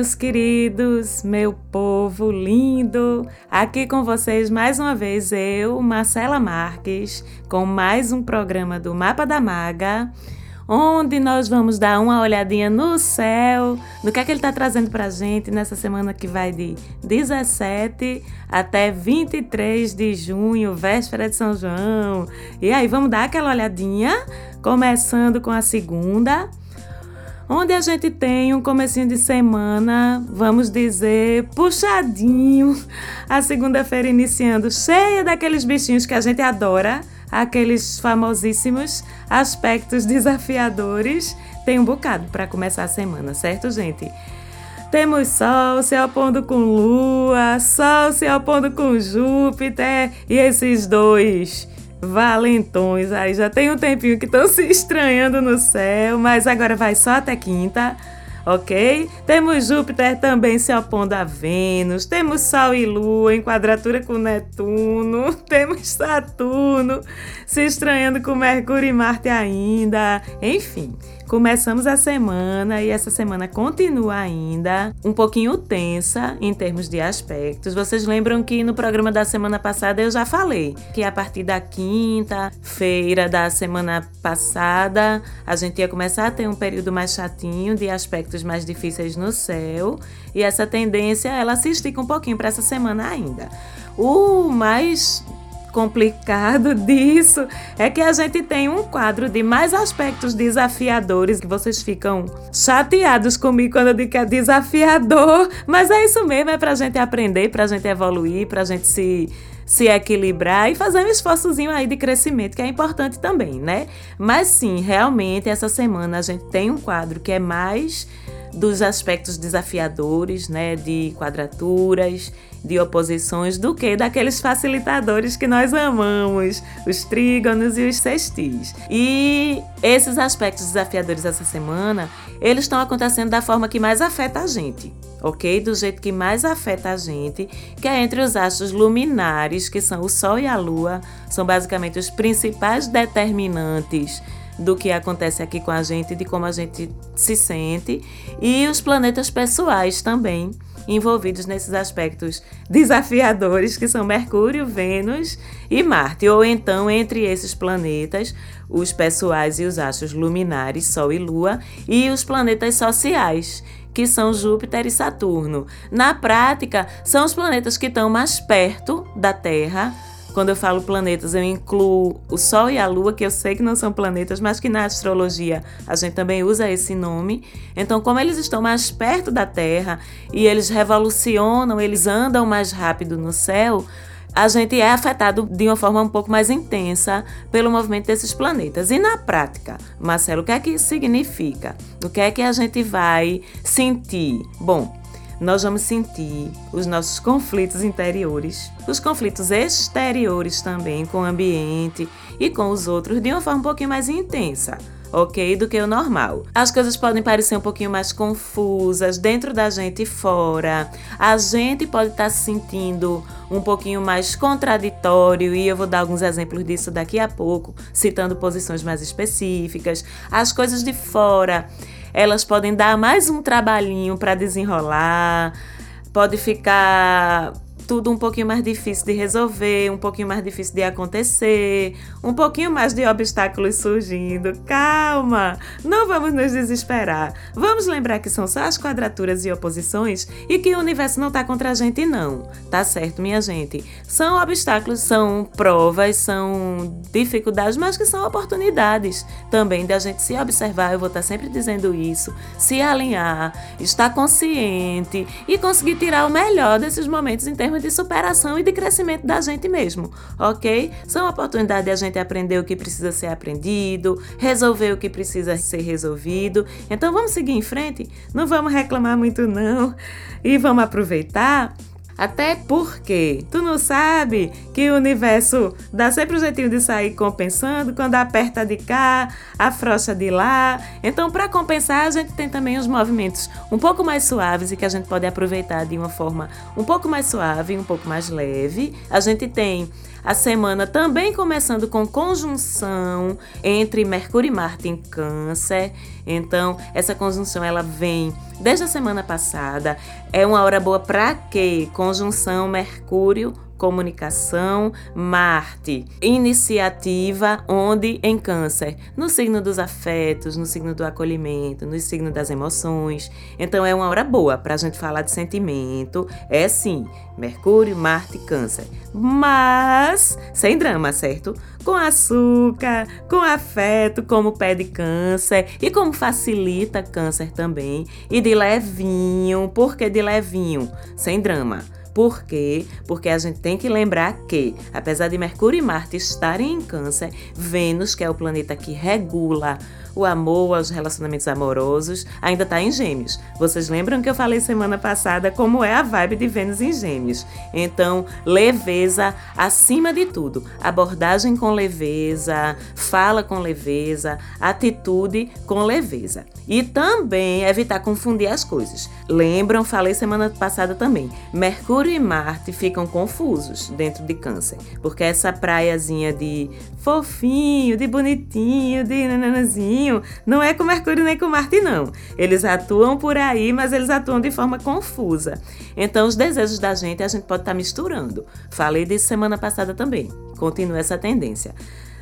Meus queridos, meu povo lindo! Aqui com vocês mais uma vez eu, Marcela Marques, com mais um programa do Mapa da Maga, onde nós vamos dar uma olhadinha no céu, do que é que ele está trazendo para a gente nessa semana que vai de 17 até 23 de junho, véspera de São João. E aí, vamos dar aquela olhadinha, começando com a segunda onde a gente tem um comecinho de semana, vamos dizer, puxadinho, a segunda-feira iniciando cheia daqueles bichinhos que a gente adora, aqueles famosíssimos aspectos desafiadores. Tem um bocado para começar a semana, certo, gente? Temos Sol se opondo com Lua, Sol se opondo com Júpiter e esses dois valentões. Aí já tem um tempinho que estão se estranhando no céu, mas agora vai só até quinta, ok? Temos Júpiter também se opondo a Vênus, temos Sol e Lua em quadratura com Netuno, temos Saturno se estranhando com Mercúrio e Marte ainda, enfim. Começamos a semana e essa semana continua ainda um pouquinho tensa em termos de aspectos. Vocês lembram que no programa da semana passada eu já falei que a partir da quinta-feira da semana passada a gente ia começar a ter um período mais chatinho de aspectos mais difíceis no céu e essa tendência ela se estica um pouquinho para essa semana ainda. O mais complicado disso é que a gente tem um quadro de mais aspectos desafiadores que vocês ficam chateados comigo quando eu digo que é desafiador, mas é isso mesmo, é pra gente aprender, pra gente evoluir, pra gente se se equilibrar e fazer um esforçozinho aí de crescimento, que é importante também, né? Mas sim, realmente essa semana a gente tem um quadro que é mais dos aspectos desafiadores, né, de quadraturas, de oposições, do que daqueles facilitadores que nós amamos, os trígonos e os sextis. E esses aspectos desafiadores essa semana, eles estão acontecendo da forma que mais afeta a gente, ok? Do jeito que mais afeta a gente, que é entre os astros luminares, que são o Sol e a Lua, são basicamente os principais determinantes do que acontece aqui com a gente, de como a gente se sente, e os planetas pessoais também envolvidos nesses aspectos desafiadores que são Mercúrio, Vênus e Marte, ou então entre esses planetas, os pessoais e os astros luminares, Sol e Lua, e os planetas sociais, que são Júpiter e Saturno. Na prática, são os planetas que estão mais perto da Terra quando eu falo planetas, eu incluo o Sol e a Lua, que eu sei que não são planetas, mas que na astrologia a gente também usa esse nome. Então, como eles estão mais perto da Terra e eles revolucionam, eles andam mais rápido no céu, a gente é afetado de uma forma um pouco mais intensa pelo movimento desses planetas. E na prática, Marcelo, o que é que isso significa? O que é que a gente vai sentir? Bom, nós vamos sentir os nossos conflitos interiores, os conflitos exteriores também com o ambiente e com os outros de uma forma um pouquinho mais intensa ok? Do que o normal. As coisas podem parecer um pouquinho mais confusas dentro da gente e fora. A gente pode estar tá se sentindo um pouquinho mais contraditório e eu vou dar alguns exemplos disso daqui a pouco, citando posições mais específicas. As coisas de fora elas podem dar mais um trabalhinho para desenrolar, pode ficar tudo um pouquinho mais difícil de resolver, um pouquinho mais difícil de acontecer, um pouquinho mais de obstáculos surgindo. Calma, não vamos nos desesperar. Vamos lembrar que são só as quadraturas e oposições e que o universo não está contra a gente, não. Tá certo, minha gente? São obstáculos, são provas, são dificuldades, mas que são oportunidades também da gente se observar. Eu vou estar tá sempre dizendo isso, se alinhar, estar consciente e conseguir tirar o melhor desses momentos em termos de superação e de crescimento da gente mesmo, ok? São oportunidades de a gente aprender o que precisa ser aprendido, resolver o que precisa ser resolvido. Então vamos seguir em frente? Não vamos reclamar muito não e vamos aproveitar até porque tu não sabe que o universo dá sempre um jeitinho de sair compensando quando aperta de cá, afrouxa de lá. Então, para compensar, a gente tem também os movimentos um pouco mais suaves e que a gente pode aproveitar de uma forma um pouco mais suave, um pouco mais leve. A gente tem A semana também começando com conjunção entre Mercúrio e Marte em Câncer. Então, essa conjunção ela vem desde a semana passada. É uma hora boa para quê? Conjunção Mercúrio comunicação, Marte, iniciativa, onde em Câncer, no signo dos afetos, no signo do acolhimento, no signo das emoções. Então é uma hora boa para a gente falar de sentimento. É sim, Mercúrio, Marte, Câncer. Mas sem drama, certo? Com açúcar, com afeto, como pede câncer e como facilita câncer também. E de levinho, por que de levinho? Sem drama. Por quê? Porque a gente tem que lembrar que, apesar de Mercúrio e Marte estarem em Câncer, Vênus, que é o planeta que regula o amor, os relacionamentos amorosos, ainda está em Gêmeos. Vocês lembram que eu falei semana passada como é a vibe de Vênus em Gêmeos? Então, leveza acima de tudo. Abordagem com leveza, fala com leveza, atitude com leveza. E também evitar confundir as coisas. Lembram, falei semana passada também. Mercúrio e Marte ficam confusos dentro de Câncer, porque essa praiazinha de fofinho, de bonitinho, de nananazinho, não é com Mercúrio nem com Marte, não. Eles atuam por aí, mas eles atuam de forma confusa. Então, os desejos da gente a gente pode estar tá misturando. Falei disso semana passada também. Continua essa tendência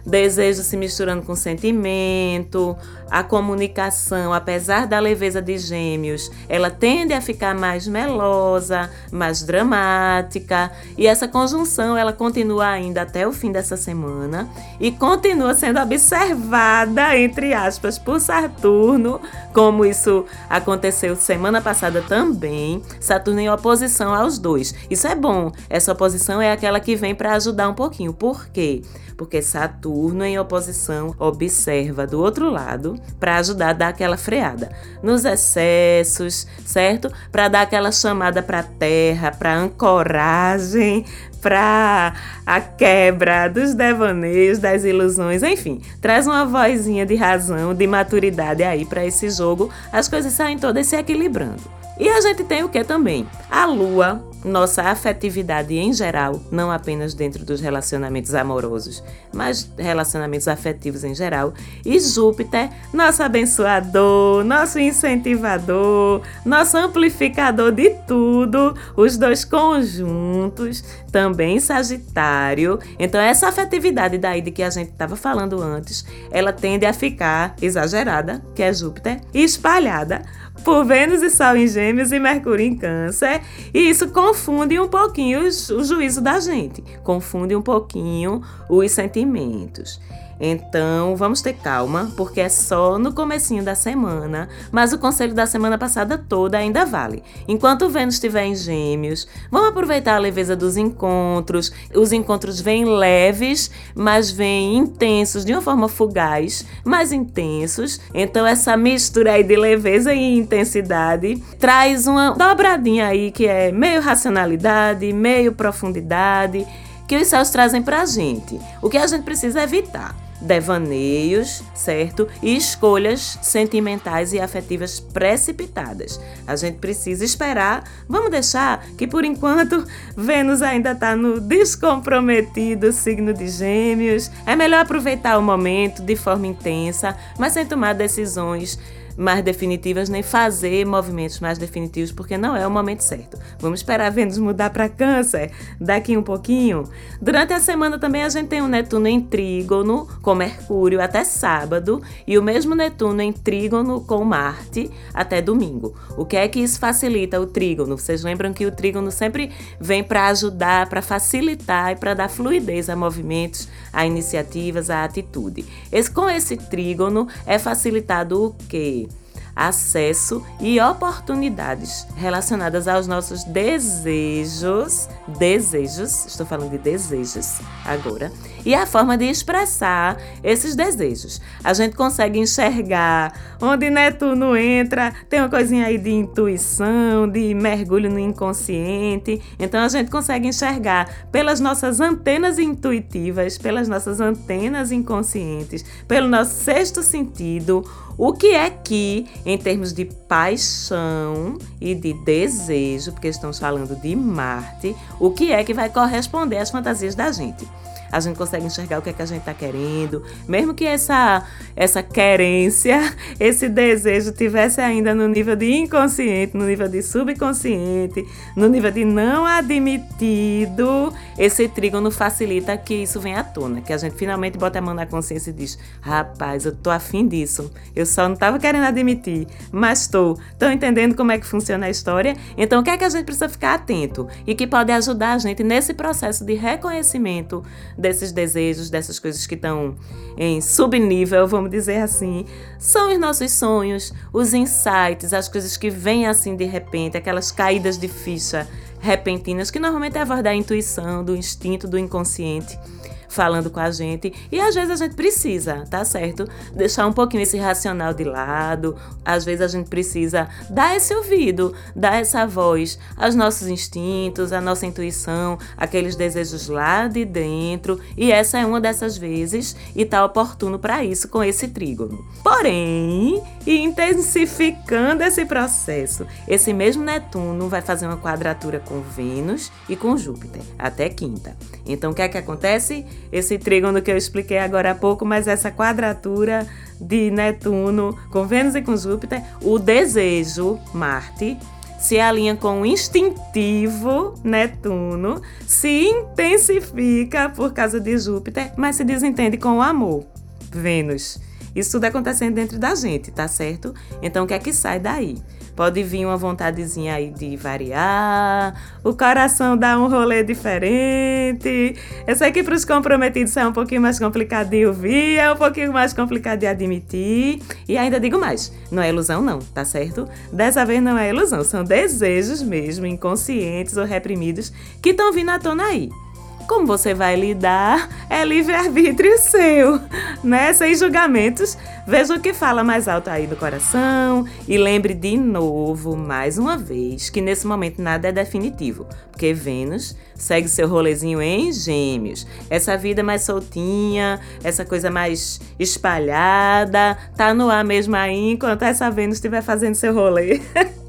desejo se misturando com sentimento, a comunicação, apesar da leveza de gêmeos, ela tende a ficar mais melosa, mais dramática, e essa conjunção ela continua ainda até o fim dessa semana e continua sendo observada, entre aspas, por Saturno, como isso aconteceu semana passada também, Saturno em oposição aos dois. Isso é bom, essa oposição é aquela que vem para ajudar um pouquinho. Por quê? Porque Saturno em oposição observa do outro lado para ajudar a dar aquela freada nos excessos, certo? Para dar aquela chamada para terra, para ancoragem, para a quebra dos devaneios, das ilusões, enfim, traz uma vozinha de razão, de maturidade aí para esse jogo, as coisas saem todas se equilibrando. E a gente tem o que também? A lua nossa afetividade em geral, não apenas dentro dos relacionamentos amorosos, mas relacionamentos afetivos em geral, e Júpiter, nosso abençoador, nosso incentivador, nosso amplificador de tudo, os dois conjuntos, também Sagitário. Então essa afetividade daí de que a gente estava falando antes, ela tende a ficar exagerada, que é Júpiter, e espalhada por Vênus e Sol em Gêmeos e Mercúrio em Câncer, e isso confunde um pouquinho o juízo da gente, confunde um pouquinho os sentimentos. Então, vamos ter calma, porque é só no comecinho da semana, mas o conselho da semana passada toda ainda vale. Enquanto o Vênus estiver em Gêmeos, vamos aproveitar a leveza dos encontros. Os encontros vêm leves, mas vêm intensos, de uma forma fugaz, mais intensos. Então, essa mistura aí de leveza e intensidade traz uma dobradinha aí que é meio racionalidade, meio profundidade, que os céus trazem pra gente. O que a gente precisa evitar devaneios, certo? E escolhas sentimentais e afetivas precipitadas. A gente precisa esperar. Vamos deixar que por enquanto Vênus ainda está no descomprometido signo de Gêmeos. É melhor aproveitar o momento de forma intensa, mas sem tomar decisões mais definitivas, nem fazer movimentos mais definitivos, porque não é o momento certo. Vamos esperar Vênus mudar para Câncer daqui um pouquinho. Durante a semana também a gente tem um Netuno em trígono com Mercúrio até sábado e o mesmo Netuno em trígono com Marte até domingo. O que é que isso facilita o trígono? Vocês lembram que o trígono sempre vem para ajudar, para facilitar e para dar fluidez a movimentos, a iniciativas, a atitude. Esse, com esse trígono é facilitado o quê? Acesso e oportunidades relacionadas aos nossos desejos, desejos, estou falando de desejos agora, e a forma de expressar esses desejos. A gente consegue enxergar onde Netuno entra, tem uma coisinha aí de intuição, de mergulho no inconsciente. Então a gente consegue enxergar pelas nossas antenas intuitivas, pelas nossas antenas inconscientes, pelo nosso sexto sentido, o que é que, em termos de paixão e de desejo, porque estamos falando de Marte, o que é que vai corresponder às fantasias da gente? A gente consegue enxergar o que é que a gente está querendo, mesmo que essa essa querência, esse desejo tivesse ainda no nível de inconsciente, no nível de subconsciente, no nível de não admitido, esse trígono facilita que isso venha à tona, que a gente finalmente bota a mão na consciência e diz: "Rapaz, eu tô afim disso. Eu só não estava querendo admitir, mas estou. Estão entendendo como é que funciona a história? Então, o que é que a gente precisa ficar atento e que pode ajudar a gente nesse processo de reconhecimento desses desejos, dessas coisas que estão em subnível, vamos dizer assim, são os nossos sonhos, os insights, as coisas que vêm assim de repente, aquelas caídas de ficha repentinas, que normalmente é a voz da intuição, do instinto, do inconsciente falando com a gente. E às vezes a gente precisa, tá certo? Deixar um pouquinho esse racional de lado. Às vezes a gente precisa dar esse ouvido, dar essa voz aos nossos instintos, à nossa intuição, aqueles desejos lá de dentro. E essa é uma dessas vezes e tá oportuno para isso com esse trígono. Porém, intensificando esse processo, esse mesmo Netuno vai fazer uma quadratura com Vênus e com Júpiter até quinta. Então o que é que acontece? esse trígono que eu expliquei agora há pouco, mas essa quadratura de Netuno com Vênus e com Júpiter, o desejo, Marte, se alinha com o instintivo Netuno, se intensifica por causa de Júpiter, mas se desentende com o amor, Vênus. Isso tudo acontecendo dentro da gente, tá certo? Então o que é que sai daí? Pode vir uma vontadezinha aí de variar, o coração dá um rolê diferente. Eu sei que para os comprometidos é um pouquinho mais complicado de ouvir, é um pouquinho mais complicado de admitir. E ainda digo mais, não é ilusão não, tá certo? Dessa vez não é ilusão, são desejos mesmo, inconscientes ou reprimidos, que estão vindo à tona aí. Como você vai lidar é livre-arbítrio seu, né? Sem julgamentos. Veja o que fala mais alto aí do coração e lembre de novo, mais uma vez, que nesse momento nada é definitivo, porque Vênus segue seu rolezinho em Gêmeos. Essa vida mais soltinha, essa coisa mais espalhada, tá no ar mesmo aí enquanto essa Vênus estiver fazendo seu rolê.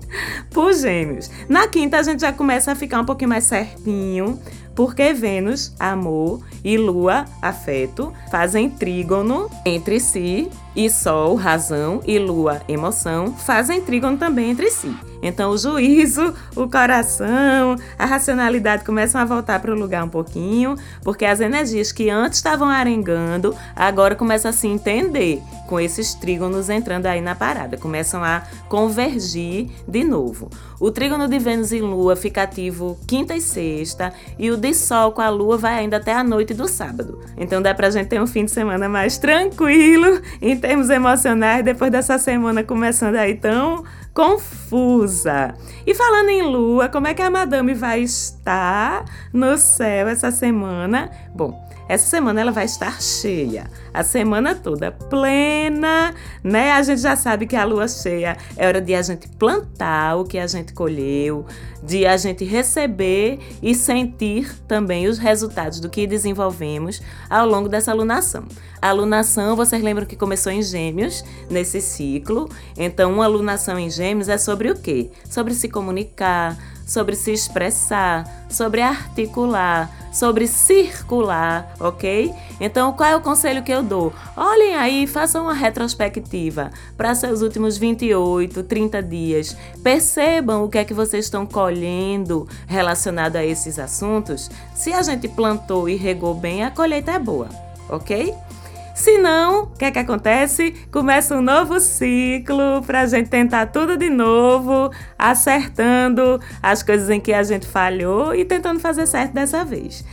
por Gêmeos. Na quinta a gente já começa a ficar um pouquinho mais certinho, porque Vênus, amor, e Lua, afeto, fazem trígono entre si, e Sol, razão, e Lua, emoção, fazem trígono também entre si. Então, o juízo, o coração, a racionalidade começam a voltar para o lugar um pouquinho, porque as energias que antes estavam arengando, agora começam a se entender com esses trígonos entrando aí na parada, começam a convergir de novo. O trígono de Vênus e Lua fica ativo quinta e sexta, e o de Sol com a Lua vai ainda até a noite do sábado. Então dá pra gente ter um fim de semana mais tranquilo em termos emocionais depois dessa semana começando aí tão confusa. E falando em lua, como é que a madame vai estar no céu essa semana? Bom, essa semana ela vai estar cheia, a semana toda plena, né? A gente já sabe que a lua cheia é hora de a gente plantar o que a gente colheu, de a gente receber e sentir também os resultados do que desenvolvemos ao longo dessa alunação. A alunação, vocês lembram que começou em Gêmeos, nesse ciclo. Então, uma alunação em Gêmeos é sobre o quê? Sobre se comunicar, sobre se expressar, sobre articular, sobre circular, ok? Então, qual é o conselho que eu dou? Olhem aí, façam uma retrospectiva para seus últimos 28, 30 dias. Percebam o que é que vocês estão colhendo relacionado a esses assuntos. Se a gente plantou e regou bem, a colheita é boa, ok? Se não, o que é que acontece? Começa um novo ciclo para a gente tentar tudo de novo, acertando as coisas em que a gente falhou e tentando fazer certo dessa vez.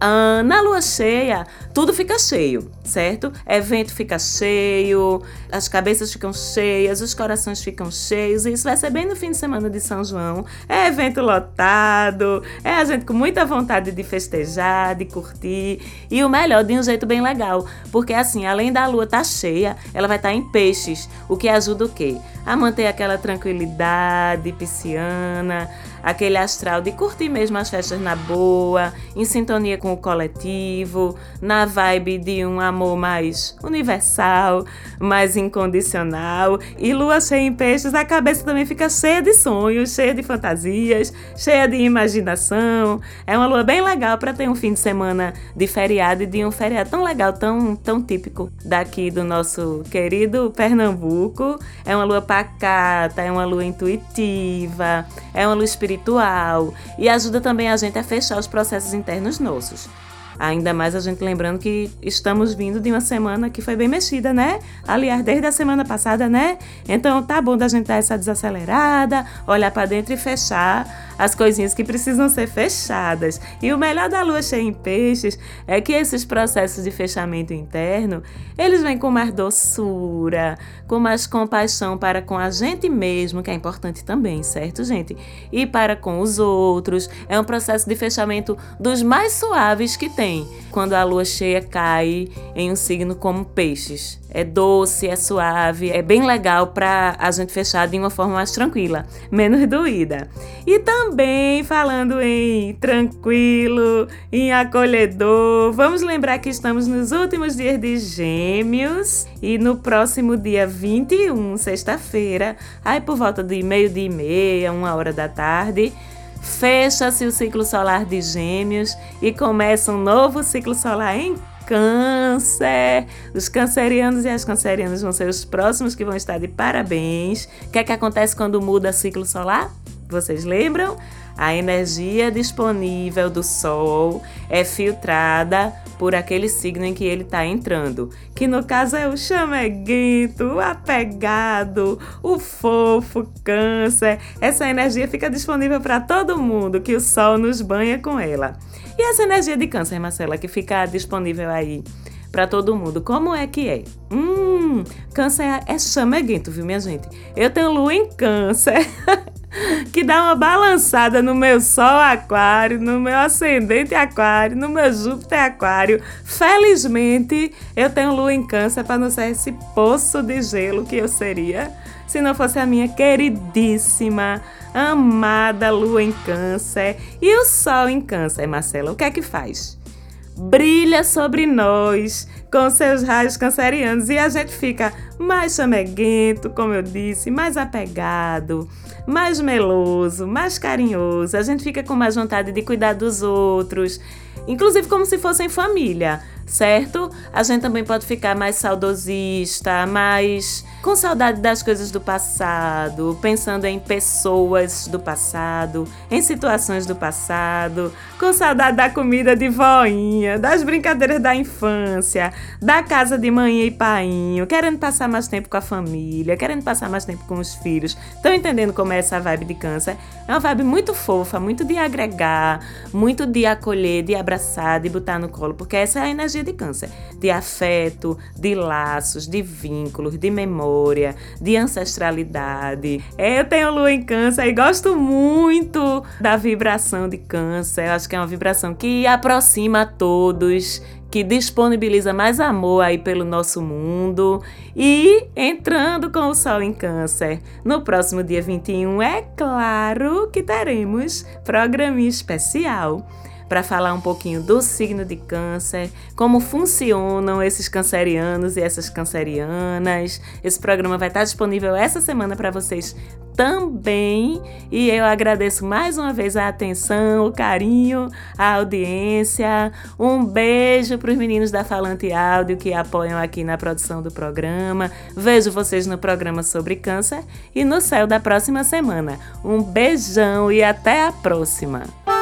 Ah, na lua cheia, tudo fica cheio, certo? Evento fica cheio, as cabeças ficam cheias, os corações ficam cheios, e isso vai ser bem no fim de semana de São João. É evento lotado, é a gente com muita vontade de festejar, de curtir, e o melhor, de um jeito bem legal, porque assim, além da lua estar tá cheia, ela vai estar tá em peixes, o que ajuda o quê? A manter aquela tranquilidade pisciana, aquele astral de curtir mesmo as festas na boa, em sintonia com o coletivo, na vibe de um amor mais universal, mais incondicional. E lua cheia em peixes, a cabeça também fica cheia de sonhos, cheia de fantasias, cheia de imaginação. É uma lua bem legal para ter um fim de semana de feriado e de um feriado tão legal, tão, tão típico daqui do nosso querido Pernambuco. É uma lua pacata, é uma lua intuitiva, é uma lua espiritual espiritual e ajuda também a gente a fechar os processos internos nossos. Ainda mais a gente lembrando que estamos vindo de uma semana que foi bem mexida, né? Aliás, desde a semana passada, né? Então tá bom da gente dar essa desacelerada, olhar para dentro e fechar as coisinhas que precisam ser fechadas. E o melhor da lua cheia em peixes é que esses processos de fechamento interno, eles vêm com mais doçura, com mais compaixão para com a gente mesmo, que é importante também, certo, gente? E para com os outros. É um processo de fechamento dos mais suaves que tem, quando a lua cheia cai em um signo como peixes é doce, é suave, é bem legal para a gente fechar de uma forma mais tranquila, menos doída. E também falando em tranquilo, em acolhedor, vamos lembrar que estamos nos últimos dias de Gêmeos e no próximo dia 21, sexta-feira, aí por volta de meio-dia e meia, uma hora da tarde, fecha-se o ciclo solar de Gêmeos e começa um novo ciclo solar em Câncer. Os cancerianos e as cancerianas vão ser os próximos que vão estar de parabéns. O que é que acontece quando muda ciclo solar? Vocês lembram? A energia disponível do Sol é filtrada por aquele signo em que ele está entrando, que no caso é o chameguento, o apegado, o fofo, câncer. Essa energia fica disponível para todo mundo que o Sol nos banha com ela. E essa energia de câncer, Marcela, que fica disponível aí para todo mundo, como é que é? Hum, câncer é chameguento, viu, minha gente? Eu tenho lua em câncer. que dá uma balançada no meu Sol Aquário, no meu ascendente Aquário, no meu Júpiter Aquário. Felizmente, eu tenho lua em Câncer para não ser esse poço de gelo que eu seria se não fosse a minha queridíssima, amada lua em Câncer e o Sol em Câncer. Marcela, o que é que faz? Brilha sobre nós com seus raios cancerianos e a gente fica mais chameguento, como eu disse, mais apegado mais meloso, mais carinhoso, a gente fica com mais vontade de cuidar dos outros, inclusive como se fossem família certo? A gente também pode ficar mais saudosista, mais com saudade das coisas do passado, pensando em pessoas do passado, em situações do passado, com saudade da comida de voinha, das brincadeiras da infância, da casa de mãe e painho, querendo passar mais tempo com a família, querendo passar mais tempo com os filhos. Estão entendendo como é essa vibe de câncer? É uma vibe muito fofa, muito de agregar, muito de acolher, de abraçar, de botar no colo, porque essa é a energia de câncer, de afeto, de laços, de vínculos, de memória, de ancestralidade. É, eu tenho lua em câncer e gosto muito da vibração de câncer. Eu acho que é uma vibração que aproxima a todos, que disponibiliza mais amor aí pelo nosso mundo. E entrando com o Sol em Câncer, no próximo dia 21, é claro que teremos programinha especial para falar um pouquinho do signo de Câncer, como funcionam esses cancerianos e essas cancerianas. Esse programa vai estar disponível essa semana para vocês também. E eu agradeço mais uma vez a atenção, o carinho, a audiência. Um beijo para os meninos da Falante Áudio que apoiam aqui na produção do programa. Vejo vocês no programa sobre câncer e no céu da próxima semana. Um beijão e até a próxima!